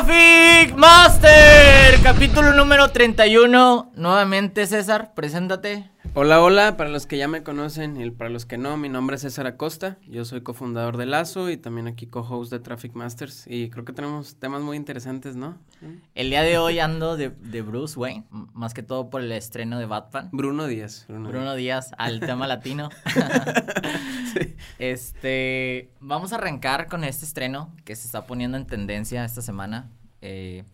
Traffic Master, capítulo número 31. Nuevamente, César, preséntate. Hola, hola, para los que ya me conocen y para los que no, mi nombre es César Acosta, yo soy cofundador de Lazo y también aquí co-host de Traffic Masters y creo que tenemos temas muy interesantes, ¿no? El día de hoy ando de, Bruce Wayne, más que todo por el estreno de Batman. Bruno Díaz. Bruno, Díaz. al tema latino. Este, vamos a arrancar con este estreno que se está poniendo en tendencia esta semana. Eh,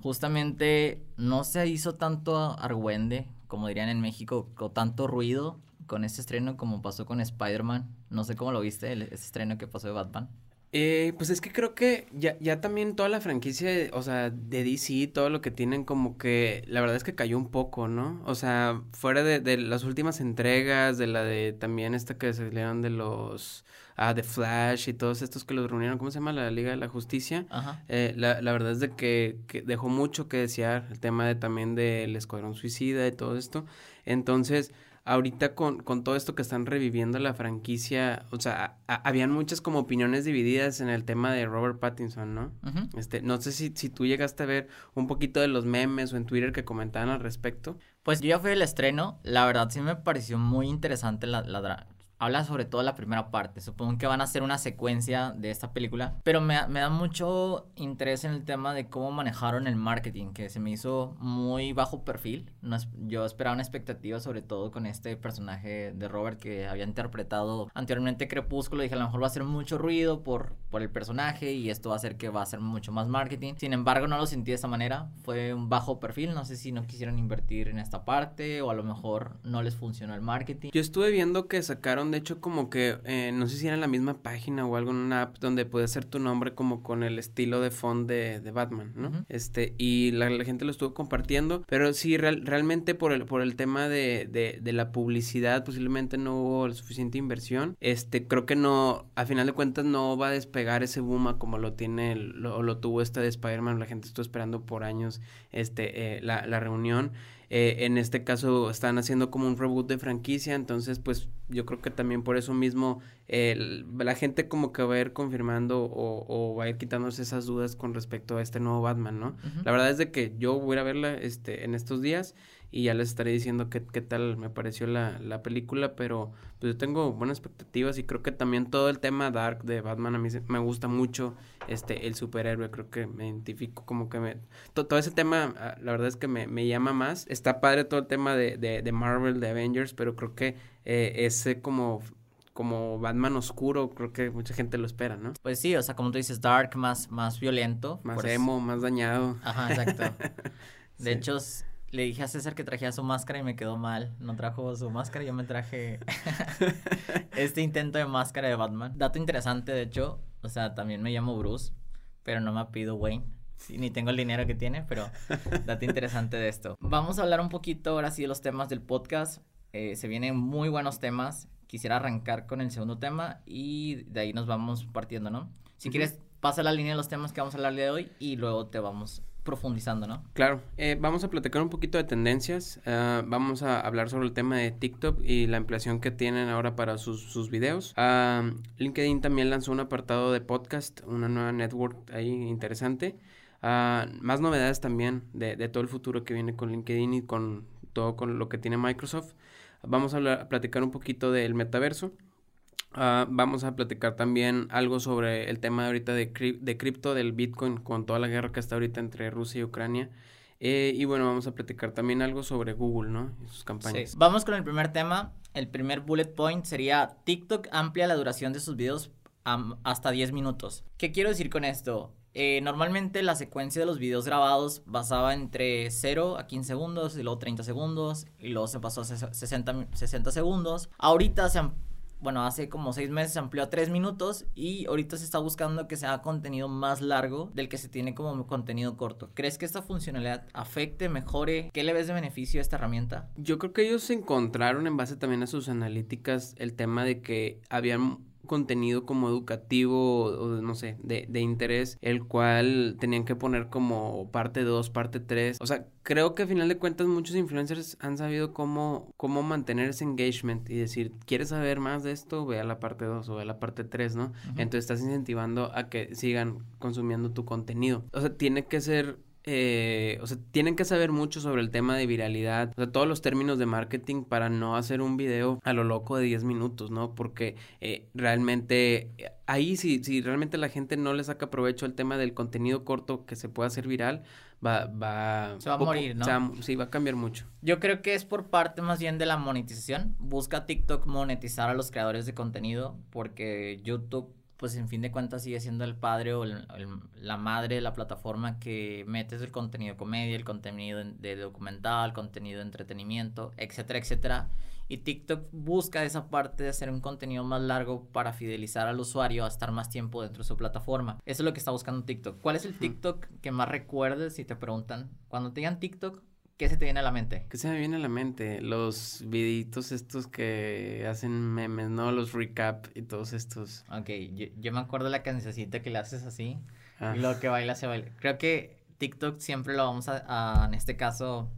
justamente no se hizo tanto argüende como dirían en México, con tanto ruido con este estreno como pasó con Spider-Man. No sé cómo lo viste, el, ese estreno que pasó de Batman. Eh, pues es que creo que ya, ya también toda la franquicia, o sea, de DC, todo lo que tienen como que, la verdad es que cayó un poco, ¿no? O sea, fuera de, de las últimas entregas, de la de también esta que salieron de los, ah, de Flash y todos estos que los reunieron, ¿cómo se llama? La Liga de la Justicia. Ajá. Eh, la, la verdad es de que, que dejó mucho que desear el tema de también del Escuadrón Suicida y todo esto. Entonces, ahorita con, con todo esto que están reviviendo la franquicia, o sea, habían muchas como opiniones divididas en el tema de Robert Pattinson, ¿no? Este, no sé si, si tú llegaste a ver un poquito de los memes o en Twitter que comentaban al respecto. Pues yo ya fui al estreno, la verdad sí me pareció muy interesante la, la, habla sobre todo la primera parte. Supongo que van a hacer una secuencia de esta película, pero me, me, da mucho interés en el tema de cómo manejaron el marketing, que se me hizo muy bajo perfil. No yo esperaba una expectativa sobre todo con este personaje de Robert que había interpretado anteriormente Crepúsculo. Dije, a lo mejor va a hacer mucho ruido por, por el personaje y esto va a hacer que va a ser mucho más marketing. Sin embargo, no lo sentí de esta manera. Fue un bajo perfil. No sé si no quisieron invertir en esta parte o a lo mejor no les funcionó el marketing. Yo estuve viendo que sacaron de hecho como que, eh, no sé si era la misma página o algo, en una app donde puede ser tu nombre como con el estilo de font de, de Batman, ¿no? Este, y la, gente lo estuvo compartiendo, pero sí, realmente por el, por el tema de, de, de, la publicidad, posiblemente no hubo suficiente inversión. Este, creo que no, a final de cuentas no va a despegar ese boom como lo tiene, lo, lo tuvo este de Spider-Man, la gente estuvo esperando por años, este, eh, la, la reunión. Eh, en este caso están haciendo como un reboot de franquicia, entonces pues yo creo que también por eso mismo la gente como que va a ir confirmando o, va a ir quitándose esas dudas con respecto a este nuevo Batman, ¿no? La verdad es de que yo voy a verla este, en estos días y ya les estaré diciendo qué, qué tal me pareció la, la, película, pero pues yo tengo buenas expectativas y creo que también todo el tema dark de Batman a mí me gusta mucho, este, el superhéroe, creo que me identifico como que me... todo ese tema, ah, la verdad es que me, me, llama más, está padre todo el tema de, de, de Marvel, de Avengers, pero creo que eh, ese como como Batman oscuro, creo que mucha gente lo espera, ¿no? Pues sí, o sea, como tú dices, dark, más, más violento. Más emo, más dañado. Ajá, exacto. De hecho, le dije a César que trajera su máscara y me quedó mal. No trajo su máscara, yo me traje este intento de máscara de Batman. Dato interesante, de hecho, o sea, también me llamo Bruce, pero no me pido Wayne. ni tengo el dinero que tiene, pero dato interesante de esto. Vamos a hablar un poquito ahora sí de los temas del podcast. Eh, se vienen muy buenos temas. Quisiera arrancar con el segundo tema y de ahí nos vamos partiendo, ¿no? Si quieres, pasa la línea de los temas que vamos a hablar de hoy y luego te vamos profundizando, ¿no? Claro, eh, vamos a platicar un poquito de tendencias, uh, vamos a hablar sobre el tema de TikTok y la ampliación que tienen ahora para sus, sus videos. Uh, LinkedIn también lanzó un apartado de podcast, una nueva network ahí interesante. Uh, más novedades también de, de, todo el futuro que viene con LinkedIn y con todo con lo que tiene Microsoft. Vamos a, hablar, a platicar un poquito del metaverso. Uh, vamos a platicar también algo sobre el tema ahorita de, de cripto, del Bitcoin, con toda la guerra que está ahorita entre Rusia y Ucrania. Eh, y bueno, vamos a platicar también algo sobre Google, ¿no? Y sus campañas. Vamos con el primer tema. El primer bullet point sería TikTok amplia la duración de sus videos hasta 10 minutos. ¿Qué quiero decir con esto? Eh, normalmente la secuencia de los videos grabados basaba entre 0 a 15 segundos y luego 30 segundos y luego se pasó a 60, 60 segundos. Ahorita se han bueno, hace como seis meses se amplió a tres minutos y ahorita se está buscando que sea contenido más largo del que se tiene como contenido corto. ¿Crees que esta funcionalidad afecte, mejore? ¿Qué le ves de beneficio a esta herramienta? Yo creo que ellos encontraron en base también a sus analíticas el tema de que habían contenido como educativo o, no sé, de, de, interés, el cual tenían que poner como parte 2, parte 3. O sea, creo que a final de cuentas muchos influencers han sabido cómo, cómo mantener ese engagement y decir, ¿quieres saber más de esto? Ve a la parte 2 o ve a la parte 3, ¿no? Entonces estás incentivando a que sigan consumiendo tu contenido. O sea, tiene que ser eh, o sea, tienen que saber mucho sobre el tema de viralidad, o sea, todos los términos de marketing para no hacer un video a lo loco de 10 minutos, ¿no? Porque eh, realmente ahí si, si realmente la gente no le saca provecho al tema del contenido corto que se pueda hacer viral, va, va... Se va a morir, ¿no? sí, va a cambiar mucho. Yo creo que es por parte más bien de la monetización. Busca TikTok monetizar a los creadores de contenido porque YouTube pues en fin de cuentas sigue siendo el padre o la madre de la plataforma que metes el contenido de comedia, el contenido de documental, contenido de entretenimiento, etcétera, etcétera. Y TikTok busca esa parte de hacer un contenido más largo para fidelizar al usuario a estar más tiempo dentro de su plataforma. Eso es lo que está buscando TikTok. ¿Cuál es el TikTok que más recuerdes si te preguntan? Cuando te digan TikTok, ¿Qué se te viene a la mente? ¿Qué se me viene a la mente? Los viditos estos que hacen memes, ¿no? Los recap y todos estos. Ok, yo, me acuerdo la cancioncita que le haces así y lo ah. que baila se baila. Creo que TikTok siempre lo vamos a, en este caso,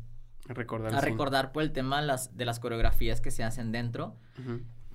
a recordar. A recordar por el tema de las, de las coreografías que se hacen dentro.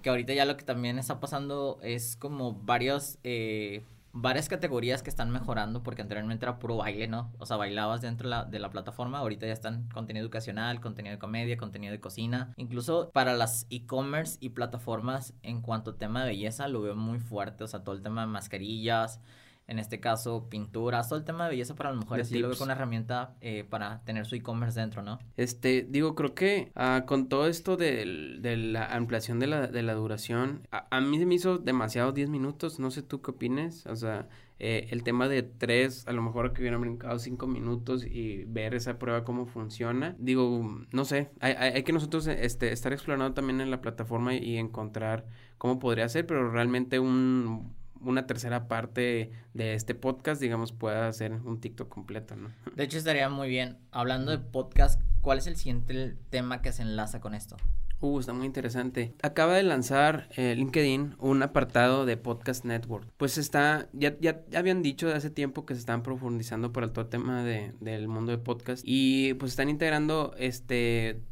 Que ahorita ya lo que también está pasando es como varios... Eh, varias categorías que están mejorando, porque anteriormente era puro baile, ¿no? O sea, bailabas dentro de la, de la plataforma, ahorita ya están contenido educacional, contenido de comedia, contenido de cocina, incluso para las e-commerce y plataformas en cuanto a tema de belleza lo veo muy fuerte, o sea, todo el tema de mascarillas, en este caso pinturas, todo el tema de belleza para las mujeres, y lo veo con una herramienta eh, para tener su e-commerce dentro, ¿no? Este, digo, creo que uh, con todo esto de, de, la ampliación de la, de la duración, a, a, mí se me hizo demasiado 10 minutos, no sé tú qué opines, o sea, eh, el tema de tres, a lo mejor que hubieran brincado cinco minutos y ver esa prueba cómo funciona. Digo, no sé, hay, hay, que nosotros este, estar explorando también en la plataforma y encontrar cómo podría ser, pero realmente un una tercera parte de este podcast, digamos, pueda hacer un TikTok completo, ¿no? De hecho, estaría muy bien. Hablando de podcast, ¿cuál es el siguiente tema que se enlaza con esto? Uh, está muy interesante. Acaba de lanzar eh, LinkedIn un apartado de Podcast Network. Pues está, ya, ya, habían dicho de hace tiempo que se están profundizando por el todo tema de, del mundo de podcast y pues están integrando este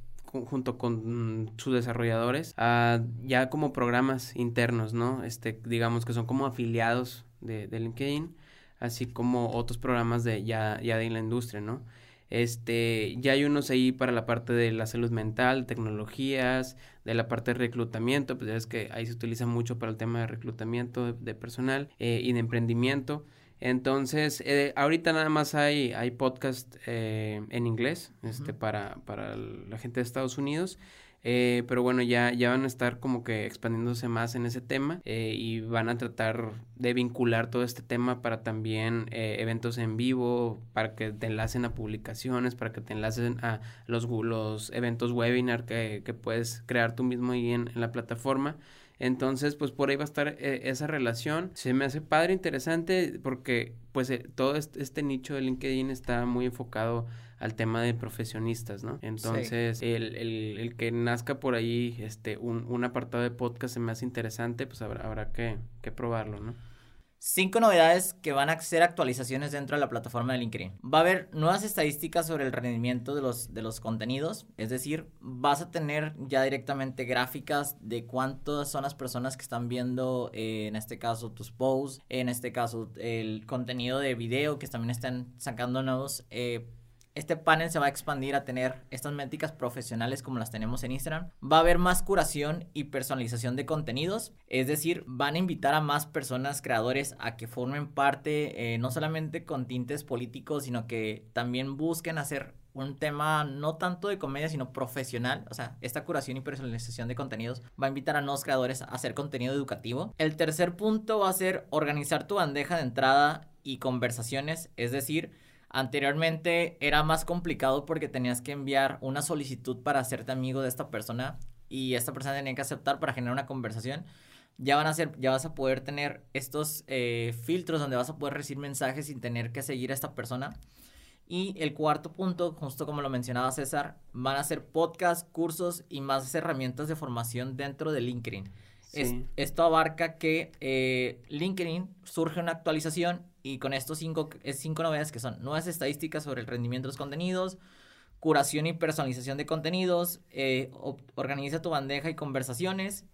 junto con sus desarrolladores ya como programas internos, ¿no? Este, digamos que son como afiliados de, de LinkedIn, así como otros programas de ya, ya de la industria, ¿no? Este, ya hay unos ahí para la parte de la salud mental, tecnologías, de la parte de reclutamiento, pues ya es que ahí se utiliza mucho para el tema de reclutamiento de, personal eh, y de emprendimiento. Entonces, eh, ahorita nada más hay, hay podcast eh, en inglés este, para, para la gente de Estados Unidos. Eh, pero bueno, ya, ya van a estar como que expandiéndose más en ese tema eh, y van a tratar de vincular todo este tema para también eh, eventos en vivo, para que te enlacen a publicaciones, para que te enlacen a los, los eventos webinar que, que puedes crear tú mismo ahí en, en la plataforma. Entonces, pues por ahí va a estar eh, esa relación. Se me hace padre, interesante, porque pues eh, todo este, nicho de LinkedIn está muy enfocado al tema de profesionistas, ¿no? Entonces, el, el, el, que nazca por ahí este un, un, apartado de podcast se me hace interesante, pues habrá, habrá que, que probarlo, ¿no? Cinco novedades que van a ser actualizaciones dentro de la plataforma de LinkedIn. Va a haber nuevas estadísticas sobre el rendimiento de los, de los contenidos, es decir, vas a tener ya directamente gráficas de cuántas son las personas que están viendo, eh, en este caso, tus posts, en este caso, el contenido de video que también están sacando nuevos. Eh, este panel se va a expandir a tener estas métricas profesionales como las tenemos en Instagram. Va a haber más curación y personalización de contenidos. Es decir, van a invitar a más personas creadores a que formen parte eh, no solamente con tintes políticos, sino que también busquen hacer un tema no tanto de comedia, sino profesional. O sea, esta curación y personalización de contenidos va a invitar a nuevos creadores a hacer contenido educativo. El tercer punto va a ser organizar tu bandeja de entrada y conversaciones. Es decir, Anteriormente era más complicado porque tenías que enviar una solicitud para hacerte amigo de esta persona y esta persona tenía que aceptar para generar una conversación. Ya van a ser, ya vas a poder tener estos eh, filtros donde vas a poder recibir mensajes sin tener que seguir a esta persona. Y el cuarto punto, justo como lo mencionaba César, van a ser podcasts, cursos y más herramientas de formación dentro de LinkedIn. Esto abarca que eh, LinkedIn surge una actualización y con estos cinco, cinco novedades que son nuevas estadísticas sobre el rendimiento de los contenidos, curación y personalización de contenidos, eh, organiza tu bandeja y conversaciones,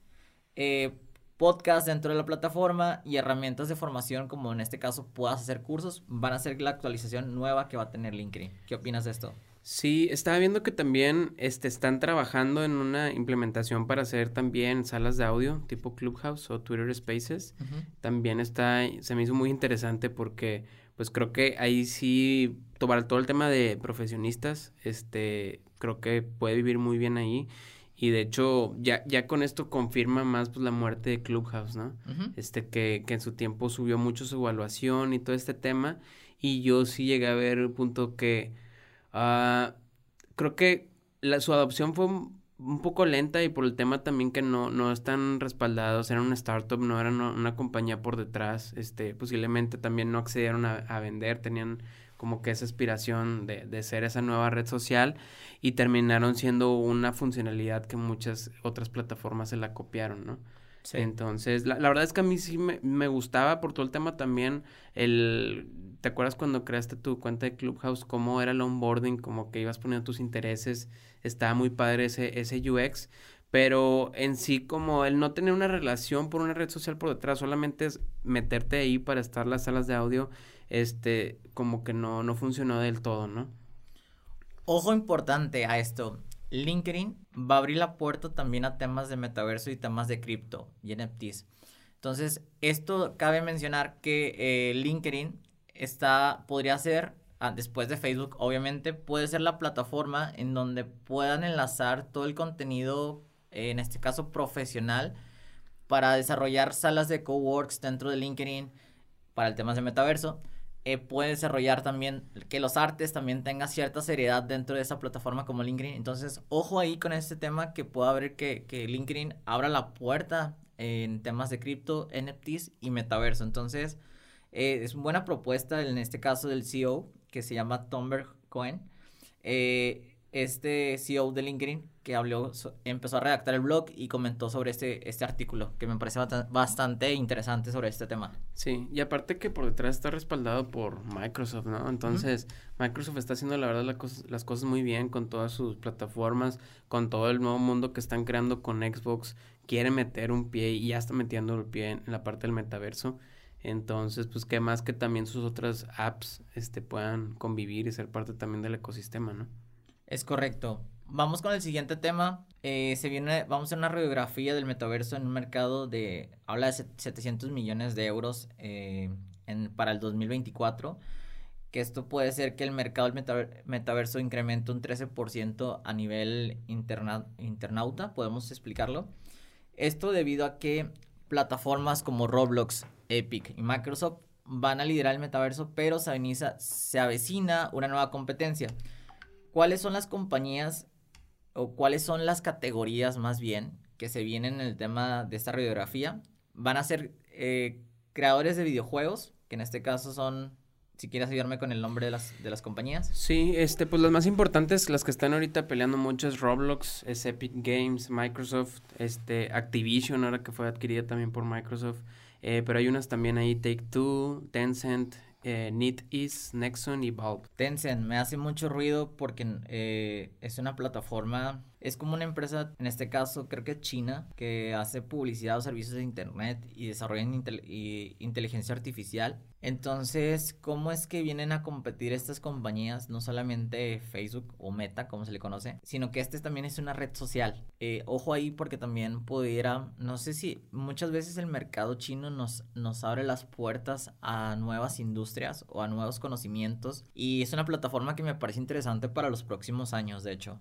eh, podcast dentro de la plataforma y herramientas de formación como en este caso puedas hacer cursos, van a ser la actualización nueva que va a tener LinkedIn. ¿Qué opinas de esto? Sí, estaba viendo que también este, están trabajando en una implementación para hacer también salas de audio tipo Clubhouse o Twitter Spaces. También está, se me hizo muy interesante porque pues creo que ahí sí, todo el tema de profesionistas, este, creo que puede vivir muy bien ahí. Y de hecho, ya, ya con esto confirma más pues la muerte de Clubhouse, ¿no? Este, que, que en su tiempo subió mucho su evaluación y todo este tema. Y yo sí llegué a ver un punto que Uh, creo que la, su adopción fue un poco lenta y por el tema también que no, no están respaldados, era una startup, no era una, compañía por detrás, este, posiblemente también no accedieron a, a vender, tenían como que esa aspiración de, de, ser esa nueva red social y terminaron siendo una funcionalidad que muchas otras plataformas se la copiaron, ¿no? Entonces, la, la, verdad es que a mí sí me, me, gustaba por todo el tema también el... ¿Te acuerdas cuando creaste tu cuenta de Clubhouse? ¿Cómo era el onboarding? Como que ibas poniendo tus intereses. Estaba muy padre ese, ese UX. Pero en sí, como el no tener una relación por una red social por detrás, solamente es meterte ahí para estar las salas de audio, este, como que no, no funcionó del todo, ¿no? Ojo importante a esto. LinkedIn va a abrir la puerta también a temas de metaverso y temas de cripto y NFTs. Entonces, esto cabe mencionar que eh, LinkedIn está, podría ser, ah, después de Facebook, obviamente, puede ser la plataforma en donde puedan enlazar todo el contenido, en este caso profesional, para desarrollar salas de coworks dentro de LinkedIn para el tema de metaverso eh, puede desarrollar también que los artes también tengan cierta seriedad dentro de esa plataforma como LinkedIn. Entonces, ojo ahí con este tema que pueda haber que, que LinkedIn abra la puerta en temas de cripto, NFTs y metaverso. Entonces, eh, es una buena propuesta en este caso del CEO que se llama Tomber Cohen. Eh, este CEO de LinkedIn que habló, empezó a redactar el blog y comentó sobre este, este artículo, que me parece bastante interesante sobre este tema. Sí, y aparte que por detrás está respaldado por Microsoft, ¿no? Entonces, Microsoft está haciendo la verdad las cosas muy bien con todas sus plataformas, con todo el nuevo mundo que están creando con Xbox, quiere meter un pie y ya está metiendo el pie en la parte del metaverso. Entonces, pues qué más que también sus otras apps este, puedan convivir y ser parte también del ecosistema, ¿no? Es correcto. Vamos con el siguiente tema. Eh, se viene, vamos a hacer una radiografía del metaverso en un mercado de, habla de 700 millones de euros eh, para el 2024. Que esto puede ser que el mercado del metaverso incremente un 13% a nivel interna, internauta, podemos explicarlo. Esto debido a que plataformas como Roblox, Epic y Microsoft van a liderar el metaverso, pero se avecina, se avecina una nueva competencia. ¿Cuáles son las compañías o cuáles son las categorías más bien que se vienen en el tema de esta radiografía? Van a ser eh, creadores de videojuegos, que en este caso son si quieres ayudarme con el nombre de las, de las compañías. Sí, este, pues las más importantes, las que están ahorita peleando mucho es Roblox, es Epic Games, Microsoft, este, Activision, ahora que fue adquirida también por Microsoft. Eh, pero hay unas también ahí, Take Two, Tencent, eh, NetEase, Nexon y Valve. Tencent me hace mucho ruido porque eh, es una plataforma, es como una empresa, en este caso creo que China, que hace publicidad o servicios de internet y desarrolla inteligencia artificial entonces, ¿cómo es que vienen a competir estas compañías? No solamente Facebook o Meta, como se le conoce, sino que este también es una red social. Eh, ojo ahí porque también pudiera, no sé si muchas veces el mercado chino nos abre las puertas a nuevas industrias o a nuevos conocimientos y es una plataforma que me parece interesante para los próximos años, de hecho.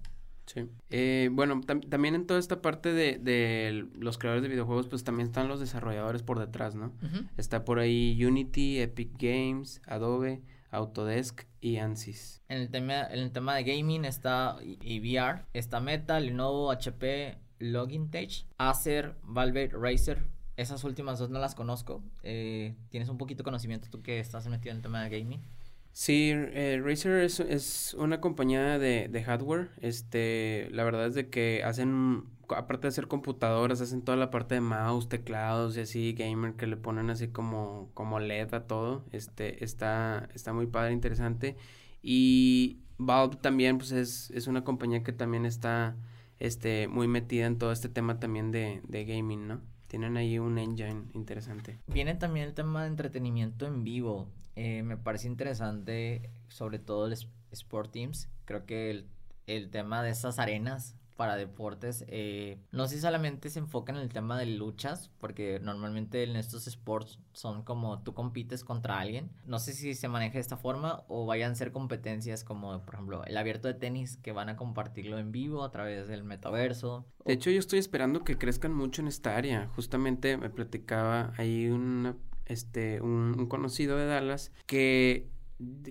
Sí. Eh, bueno, también en toda esta parte de, de, los creadores de videojuegos, pues también están los desarrolladores por detrás, ¿no? Está por ahí Unity, Epic Games, Adobe, Autodesk y Ansys. En el tema, en el tema de gaming está y VR, está Meta, Lenovo, HP, Logitech, Acer, Valve, Razer. Esas últimas dos no las conozco. Eh, ¿Tienes un poquito de conocimiento tú que estás metido en el tema de gaming? Sí, eh, Razer es, es, una compañía de, de, hardware. Este, la verdad es de que hacen aparte de ser computadoras, hacen toda la parte de mouse, teclados y así, gamer, que le ponen así como, como LED a todo. Este, está, está muy padre, interesante. Y Valve también, pues es, es una compañía que también está este, muy metida en todo este tema también de, de gaming, ¿no? Tienen ahí un engine interesante. Viene también el tema de entretenimiento en vivo. Eh, me parece interesante, sobre todo el Sport Teams. Creo que el, el tema de estas arenas para deportes. Eh, no sé si solamente se enfocan en el tema de luchas, porque normalmente en estos sports son como tú compites contra alguien. No sé si se maneja de esta forma o vayan a ser competencias como, por ejemplo, el abierto de tenis que van a compartirlo en vivo a través del metaverso. De hecho, yo estoy esperando que crezcan mucho en esta área. Justamente me platicaba ahí un, este, un conocido de Dallas que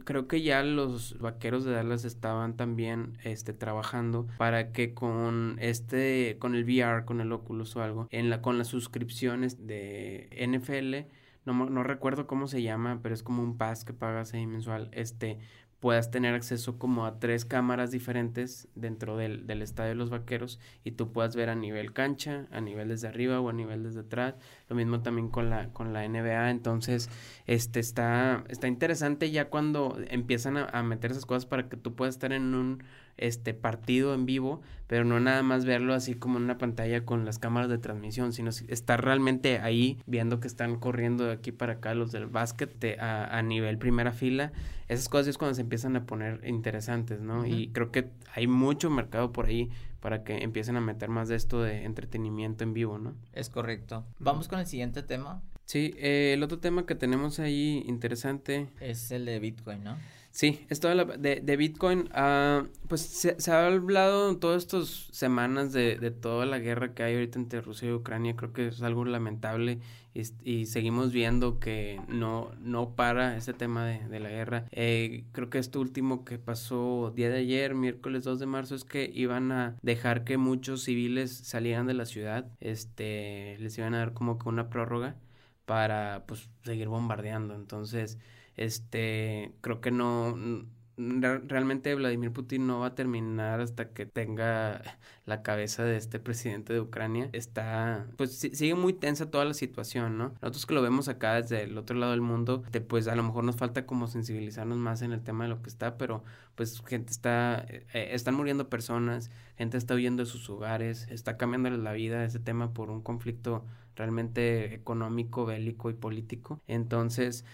creo que ya los vaqueros de Dallas estaban también este trabajando para que con este con el VR con el Oculus o algo en la con las suscripciones de NFL no, no recuerdo cómo se llama pero es como un pass que pagas ahí mensual este puedas tener acceso como a tres cámaras diferentes dentro del, del, estadio de los vaqueros y tú puedas ver a nivel cancha, a nivel desde arriba o a nivel desde atrás. Lo mismo también con la, con la NBA. Entonces, este está, está interesante ya cuando empiezan a, a meter esas cosas para que tú puedas estar en un este partido en vivo, pero no nada más verlo así como en una pantalla con las cámaras de transmisión, sino estar realmente ahí viendo que están corriendo de aquí para acá los del básquet a, a, nivel primera fila. Esas cosas es cuando se empiezan a poner interesantes, ¿no? Y creo que hay mucho mercado por ahí para que empiecen a meter más de esto de entretenimiento en vivo, ¿no? Es correcto. Vamos con el siguiente tema. Sí, eh, el otro tema que tenemos ahí interesante es el de Bitcoin, ¿no? Sí, esto de, de, Bitcoin, uh, pues se, ha hablado en todas estas semanas de, de, toda la guerra que hay ahorita entre Rusia y Ucrania, creo que es algo lamentable y, y seguimos viendo que no, no para ese tema de, de la guerra. Eh, creo que esto último que pasó día de ayer, miércoles 2 de marzo, es que iban a dejar que muchos civiles salieran de la ciudad, este, les iban a dar como que una prórroga para pues seguir bombardeando, entonces este, creo que no, realmente Vladimir Putin no va a terminar hasta que tenga la cabeza de este presidente de Ucrania. Está, pues sigue muy tensa toda la situación, ¿no? Nosotros que lo vemos acá desde el otro lado del mundo, pues a lo mejor nos falta como sensibilizarnos más en el tema de lo que está, pero pues gente está, eh, están muriendo personas, gente está huyendo de sus hogares, está cambiando la vida ese tema por un conflicto realmente económico, bélico y político. Entonces,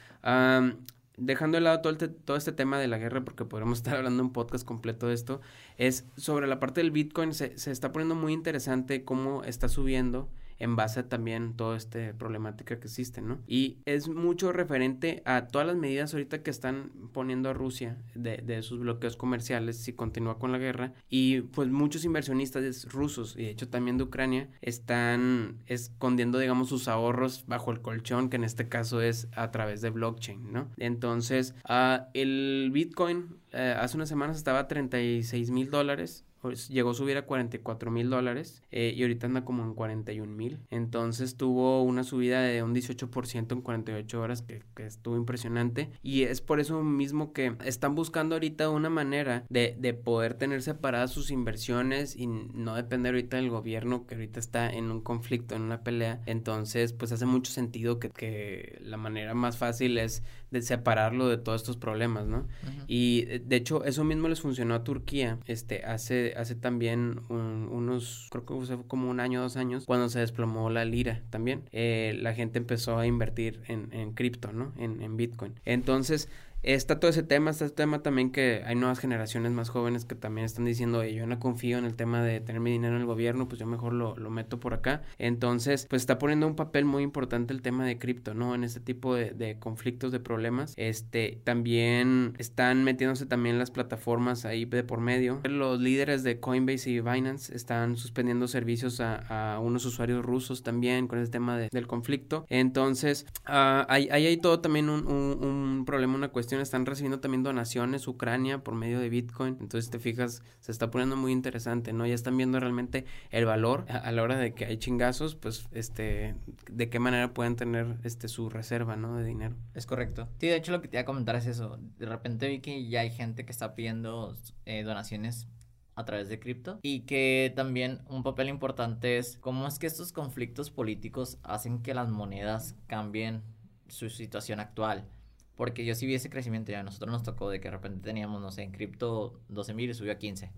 dejando de lado todo, todo este tema de la guerra, porque podremos estar hablando un podcast completo de esto, es sobre la parte del Bitcoin, se, se está poniendo muy interesante cómo está subiendo en base a también toda esta problemática que existe, ¿no? Y es mucho referente a todas las medidas ahorita que están poniendo a Rusia de, sus bloqueos comerciales si continúa con la guerra y pues muchos inversionistas rusos y de hecho también de Ucrania están escondiendo digamos sus ahorros bajo el colchón que en este caso es a través de blockchain, ¿no? Entonces uh, el Bitcoin uh, hace unas semanas estaba a 36 mil dólares llegó a subir a 44 mil dólares eh, y ahorita anda como en 41 mil. Entonces tuvo una subida de un 18% en 48 horas que, que, estuvo impresionante. Y es por eso mismo que están buscando ahorita una manera de, de, poder tener separadas sus inversiones y no depender ahorita del gobierno que ahorita está en un conflicto, en una pelea. Entonces pues hace mucho sentido que, que la manera más fácil es de separarlo de todos estos problemas, ¿no? Y de hecho eso mismo les funcionó a Turquía este hace hace también unos, creo que fue como un año, dos años, cuando se desplomó la lira también. Eh, la gente empezó a invertir en, en cripto, ¿no? En, en Bitcoin. Entonces, Está todo ese tema, está el tema también que hay nuevas generaciones más jóvenes que también están diciendo, yo no confío en el tema de tener mi dinero en el gobierno, pues yo mejor lo, lo meto por acá. Entonces, pues está poniendo un papel muy importante el tema de cripto, ¿no? En este tipo de, de, conflictos, de problemas. Este, también están metiéndose también las plataformas ahí de por medio. Los líderes de Coinbase y Binance están suspendiendo servicios a, a unos usuarios rusos también con el tema de, del conflicto. Entonces, uh, ahí, hay todo también un, un, un problema, una cuestión están recibiendo también donaciones Ucrania por medio de Bitcoin. Entonces, te fijas, se está poniendo muy interesante, ¿no? Ya están viendo realmente el valor a, la hora de que hay chingazos, pues, este, de qué manera pueden tener, este, su reserva, ¿no? De dinero. Es correcto. Sí, de hecho, lo que te iba a comentar es eso. De repente vi que ya hay gente que está pidiendo eh, donaciones a través de cripto y que también un papel importante es cómo es que estos conflictos políticos hacen que las monedas cambien su situación actual. Porque yo sí vi ese crecimiento, ya a nosotros nos tocó de que de repente teníamos, no sé, en cripto 12 mil y subió a 15.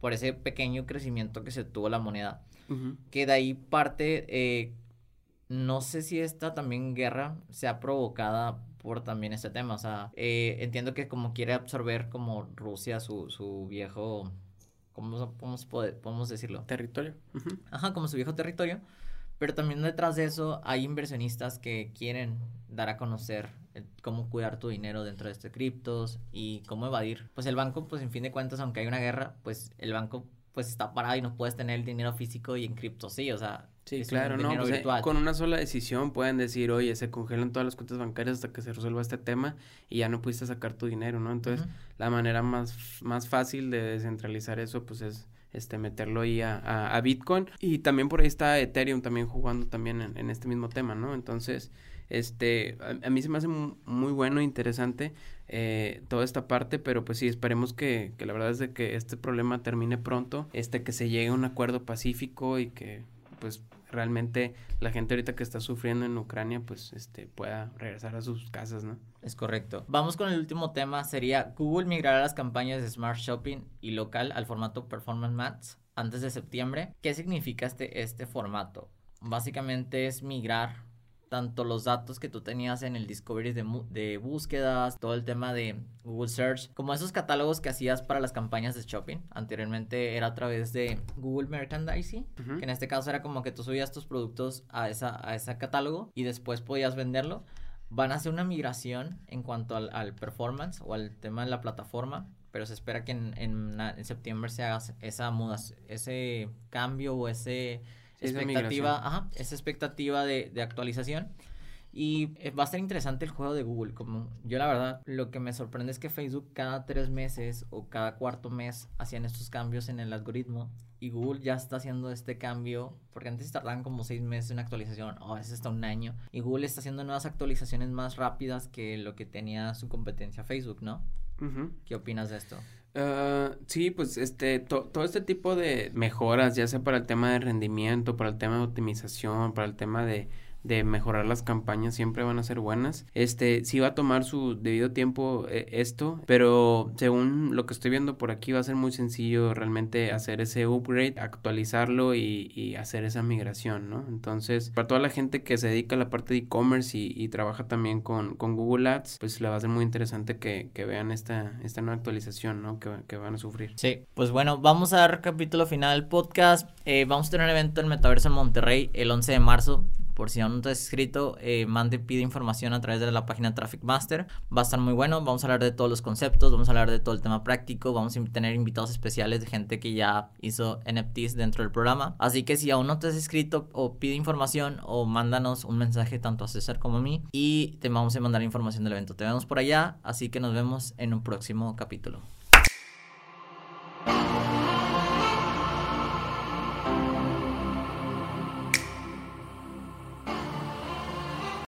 Por ese pequeño crecimiento que se tuvo la moneda. Que de ahí parte, eh, no sé si esta también guerra sea provocada por también este tema. O sea, eh, entiendo que como quiere absorber como Rusia su, su viejo ¿cómo, podemos decirlo? Territorio. Ajá, como su viejo territorio. Pero también detrás de eso hay inversionistas que quieren dar a conocer cómo cuidar tu dinero dentro de este criptos y cómo evadir. Pues el banco, pues en fin de cuentas, aunque hay una guerra, pues el banco pues está parado y no puedes tener el dinero físico y en cripto sí, o sea, Sí, claro, no, pues, eh, con una sola decisión pueden decir, oye, se congelan todas las cuentas bancarias hasta que se resuelva este tema y ya no pudiste sacar tu dinero, ¿no? Entonces, la manera más, más fácil de descentralizar eso, pues es este meterlo ahí a, a, Bitcoin y también por ahí está Ethereum también jugando también en, este mismo tema, ¿no? Entonces, este, a, mí se me hace muy, bueno e interesante eh, toda esta parte, pero pues sí, esperemos que, que la verdad es de que este problema termine pronto, este, que se llegue a un acuerdo pacífico y que pues realmente la gente ahorita que está sufriendo en Ucrania pues este pueda regresar a sus casas, ¿no? Es correcto. Vamos con el último tema, sería Google migrará las campañas de Smart Shopping y local al formato Performance Max antes de septiembre. ¿Qué significa este, este formato? Básicamente es migrar tanto los datos que tú tenías en el Discovery de, de, búsquedas, todo el tema de Google Search, como esos catálogos que hacías para las campañas de shopping. Anteriormente era a través de Google Merchandising, que en este caso era como que tú subías tus productos a, esa, a ese catálogo y después podías venderlo. Van a hacer una migración en cuanto al, al performance o al tema de la plataforma pero se espera que en, en, en septiembre se haga esa mudas, ese cambio o ese expectativa, ajá, esa expectativa de, de, actualización. Y eh, va a ser interesante el juego de Google. Como yo la verdad, lo que me sorprende es que Facebook cada tres meses o cada cuarto mes hacían estos cambios en el algoritmo. Y Google ya está haciendo este cambio, porque antes tardaban como seis meses en actualización, o a veces hasta un año. Y Google está haciendo nuevas actualizaciones más rápidas que lo que tenía su competencia Facebook, ¿no? ¿Qué opinas de esto? Uh, sí, pues este, todo este tipo de mejoras, ya sea para el tema de rendimiento, para el tema de optimización, para el tema de de mejorar las campañas siempre van a ser buenas. Este, sí va a tomar su debido tiempo eh, esto, pero según lo que estoy viendo por aquí va a ser muy sencillo realmente hacer ese upgrade, actualizarlo y, y hacer esa migración, ¿no? Entonces, para toda la gente que se dedica a la parte de e-commerce y, trabaja también con, con, Google Ads, pues le va a ser muy interesante que, que vean esta, esta nueva actualización, ¿no? Que, que, van a sufrir. Sí, pues bueno, vamos a dar capítulo final del podcast. Eh, vamos a tener un evento en Metaverso en Monterrey el 11 de marzo. Por si aún no te has escrito, eh, mande, pide información a través de la página Traffic Master. Va a estar muy bueno. Vamos a hablar de todos los conceptos, vamos a hablar de todo el tema práctico. Vamos a tener invitados especiales de gente que ya hizo NFTs dentro del programa. Así que si aún no te has escrito o pide información o mándanos un mensaje tanto a César como a mí y te vamos a mandar información del evento. Te vemos por allá, así que nos vemos en un próximo capítulo.